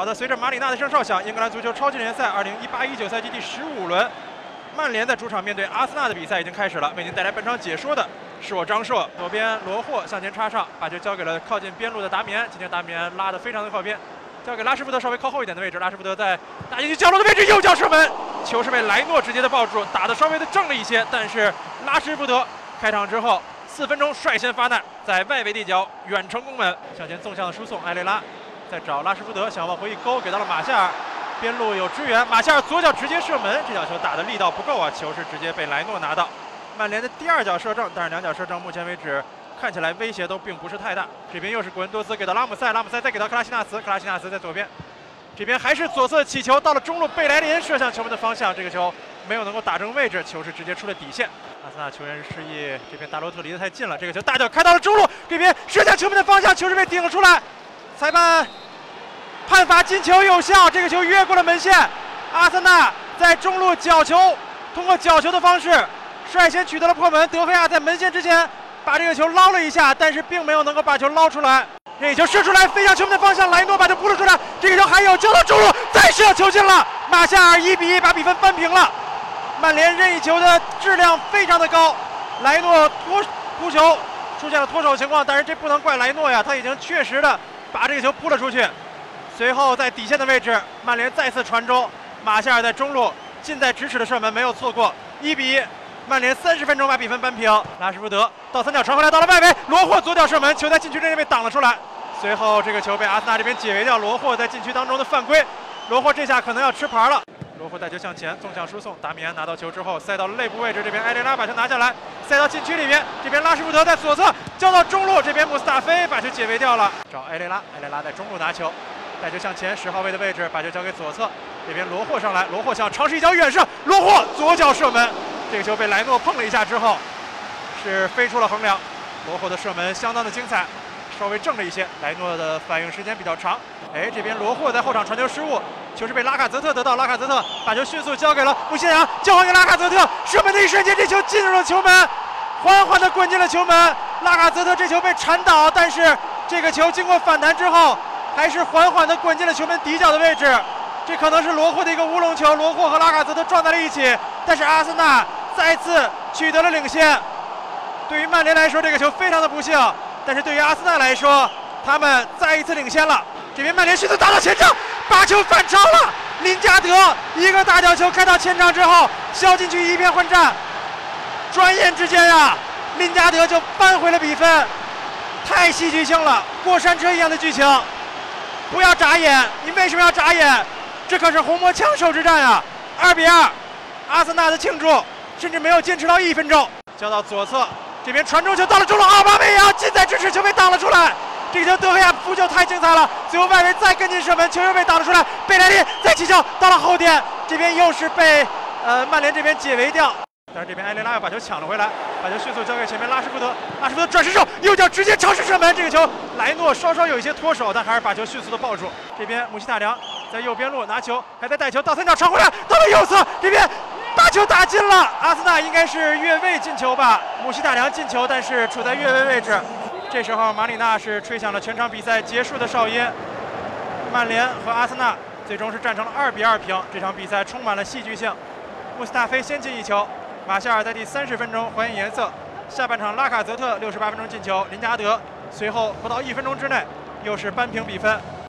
好的，随着马里纳的声哨响，英格兰足球超级联赛2018-19赛季第十五轮，曼联在主场面对阿森纳的比赛已经开始了。为您带来本场解说的是我张硕，左边罗霍向前插上，把球交给了靠近边路的达米安。今天达米安拉得非常的靠边，交给拉什福德稍微靠后一点的位置。拉什福德在打进去角落的位置，右脚射门，球是被莱诺直接的抱住，打的稍微的正了一些，但是拉什福德开场之后。四分钟率先发难，在外围地角远程攻门，向前纵向的输送，埃雷拉在找拉什福德，想往回一勾，给到了马夏尔，边路有支援，马夏尔左脚直接射门，这脚球打的力道不够啊，球是直接被莱诺拿到。曼联的第二脚射正，但是两脚射正目前为止看起来威胁都并不是太大。这边又是古恩多斯给到拉姆塞，拉姆塞再给到克拉西纳茨，克拉西纳茨在左边，这边还是左侧起球到了中路，贝莱林射向球门的方向，这个球没有能够打正位置，球是直接出了底线。阿森纳球员示意这边大罗特离得太近了，这个球大脚开到了中路，这边射向球门的方向，球是被顶了出来，裁判判罚进球有效，这个球越过了门线。阿森纳在中路角球，通过角球的方式率先取得了破门。德赫亚在门线之前把这个球捞了一下，但是并没有能够把球捞出来。这个球射出来飞向球门的方向，莱诺把球扑了出来，这个球还有交到中路，再射球进了，马夏尔一比一把比分扳平了。曼联任意球的质量非常的高，莱诺脱扑球出现了脱手情况，但是这不能怪莱诺呀，他已经确实的把这个球扑了出去。随后在底线的位置，曼联再次传中，马夏尔在中路近在咫尺的射门没有错过，一比一，曼联三十分钟把比分扳平。拉什福德倒三角传回来到了外围，罗霍左脚射门，球在禁区之内被挡了出来。随后这个球被阿森纳这边解围掉，罗霍在禁区当中的犯规，罗霍这下可能要吃牌了。罗霍带球向前，纵向输送，达米安拿到球之后塞到了肋部位置，这边埃雷拉把球拿下来，塞到禁区里面，这边拉什福德在左侧交到中路，这边穆斯塔菲把球解围掉了，找埃雷拉，埃雷拉在中路拿球，带球向前十号位的位置，把球交给左侧，这边罗霍上来，罗霍想尝试一脚远射，罗霍左脚射门，这个球被莱诺碰了一下之后，是飞出了横梁，罗霍的射门相当的精彩。稍微正了一些，莱诺的反应时间比较长。哎，这边罗霍在后场传球失误，球是被拉卡泽特得到，拉卡泽特把球迅速交给了穆西扬，交还给拉卡泽特，射门的一瞬间，这球进入了球门，缓缓地滚进了球门。拉卡泽特这球被铲倒，但是这个球经过反弹之后，还是缓缓地滚进了球门底角的位置。这可能是罗霍的一个乌龙球，罗霍和拉卡泽特撞在了一起，但是阿森纳再次取得了领先。对于曼联来说，这个球非常的不幸。但是对于阿森纳来说，他们再一次领先了。这边曼联迅速打到前场，把球反超了。林加德一个大角球开到前场之后，小禁区一片混战。转眼之间呀，林加德就扳回了比分，太戏剧性了，过山车一样的剧情。不要眨眼，你为什么要眨眼？这可是红魔枪手之战呀！二比二，阿森纳的庆祝甚至没有坚持到一分钟。交到左侧。这边传中球到了中路，奥巴梅扬近在咫尺，球被挡了出来。这个球德赫亚扑救太精彩了，最后外围再跟进射门，球又被挡了出来。贝莱利再起球到了后点，这边又是被呃曼联这边解围掉。但是这边埃雷拉又把球抢了回来，把球迅速交给前面拉什福德，拉什福德转身手，右脚直接尝试射门。这个球莱诺稍稍有一些脱手，但还是把球迅速的抱住。这边姆希塔良在右边路拿球，还在带球倒三角传回来，到了右侧这边。把球打进了，阿森纳应该是越位进球吧？姆希塔良进球，但是处在越位位置。这时候马里纳是吹响了全场比赛结束的哨音。曼联和阿森纳最终是战成了二比二平，这场比赛充满了戏剧性。穆斯塔菲先进一球，马夏尔在第三十分钟还原颜色。下半场拉卡泽特六十八分钟进球，林加德随后不到一分钟之内又是扳平比分。